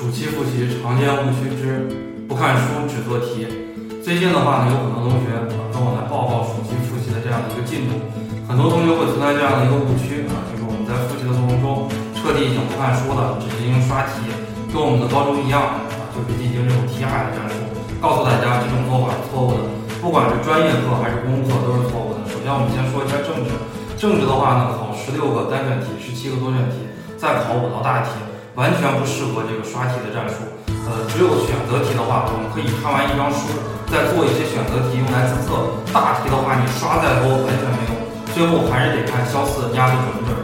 暑期复习常见误区之不看书只做题。最近的话呢，有很多同学啊跟我来报告暑期复习的这样的一个进度，很多同学会存在这样的一个误区啊，就是我们在复习的过程中彻底已经不看书了，只进行刷题，跟我们的高中一样啊，就是进行这种题海的战术。告诉大家这种做法是错误的，不管是专业课还是公课都是错误的。首先我们先说一下政治，政治的话呢，考十六个单选题，十七个多选题，再考五道大题。完全不适合这个刷题的战术，呃，只有选择题的话，我们可以看完一张书，再做一些选择题用来自测。大题的话，你刷再多完全没用，最后还是得看肖四压的准不准。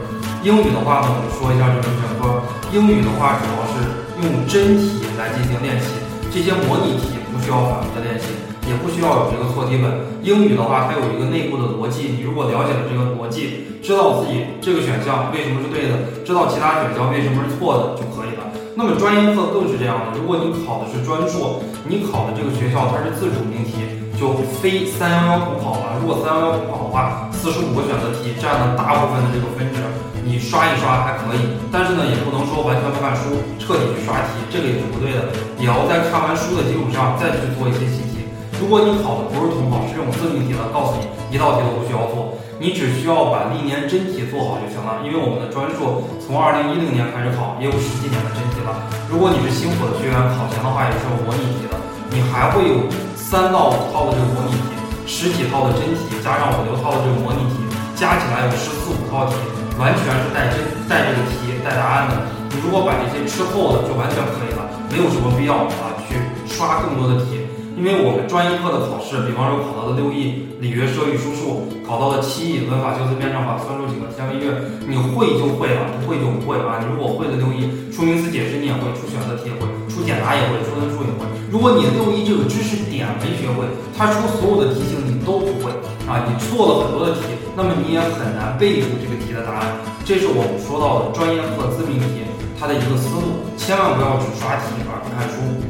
英语的话呢，我们说一下这个选科。英语的话，主要是用真题来进行练习，这些模拟题不需要反复的练习。也不需要有这个错题本。英语的话，它有一个内部的逻辑，你如果了解了这个逻辑，知道自己这个选项为什么是对的，知道其他选项为什么是错的就可以了。那么专业课更是这样的，如果你考的是专硕，你考的这个学校它是自主命题，就非三幺幺统考了。如果三幺幺统考的话，四十五个选择题占了大部分的这个分值，你刷一刷还可以，但是呢，也不能说完全不看书，彻底去刷题，这个也是不对的，也要在看完书的基础上再去做一些习题。如果你考的不是统考，是这种自命题的，告诉你一道题都不需要做，你只需要把历年真题做好就行了。因为我们的专硕从二零一零年开始考，也有十几年的真题了。如果你是新火的学员，考前的话也是有模拟题的，你还会有三到五套的这个模拟题，十几套的真题，加上五六套的这个模拟题，加起来有十四五套题，完全是带真带这个题带答案的。你如果把这些吃透了，就完全可以了，没有什么必要啊去刷更多的题。因为我们专业课的考试，比方说考到了六艺、礼乐射御书数，考到了七艺、文法、修辞、辩证法，算术几个天文乐，你会就会了，不会就不会啊。你如果会的六艺，出名词解释你也会，出选择题也会，出简答也会，出分数也会。如果你六艺这个知识点没学会，它出所有的题型你都不会啊，你错了很多的题，那么你也很难背出这个题的答案。这是我们说到的专业课自命题它的一个思路，千万不要只刷题而不看书。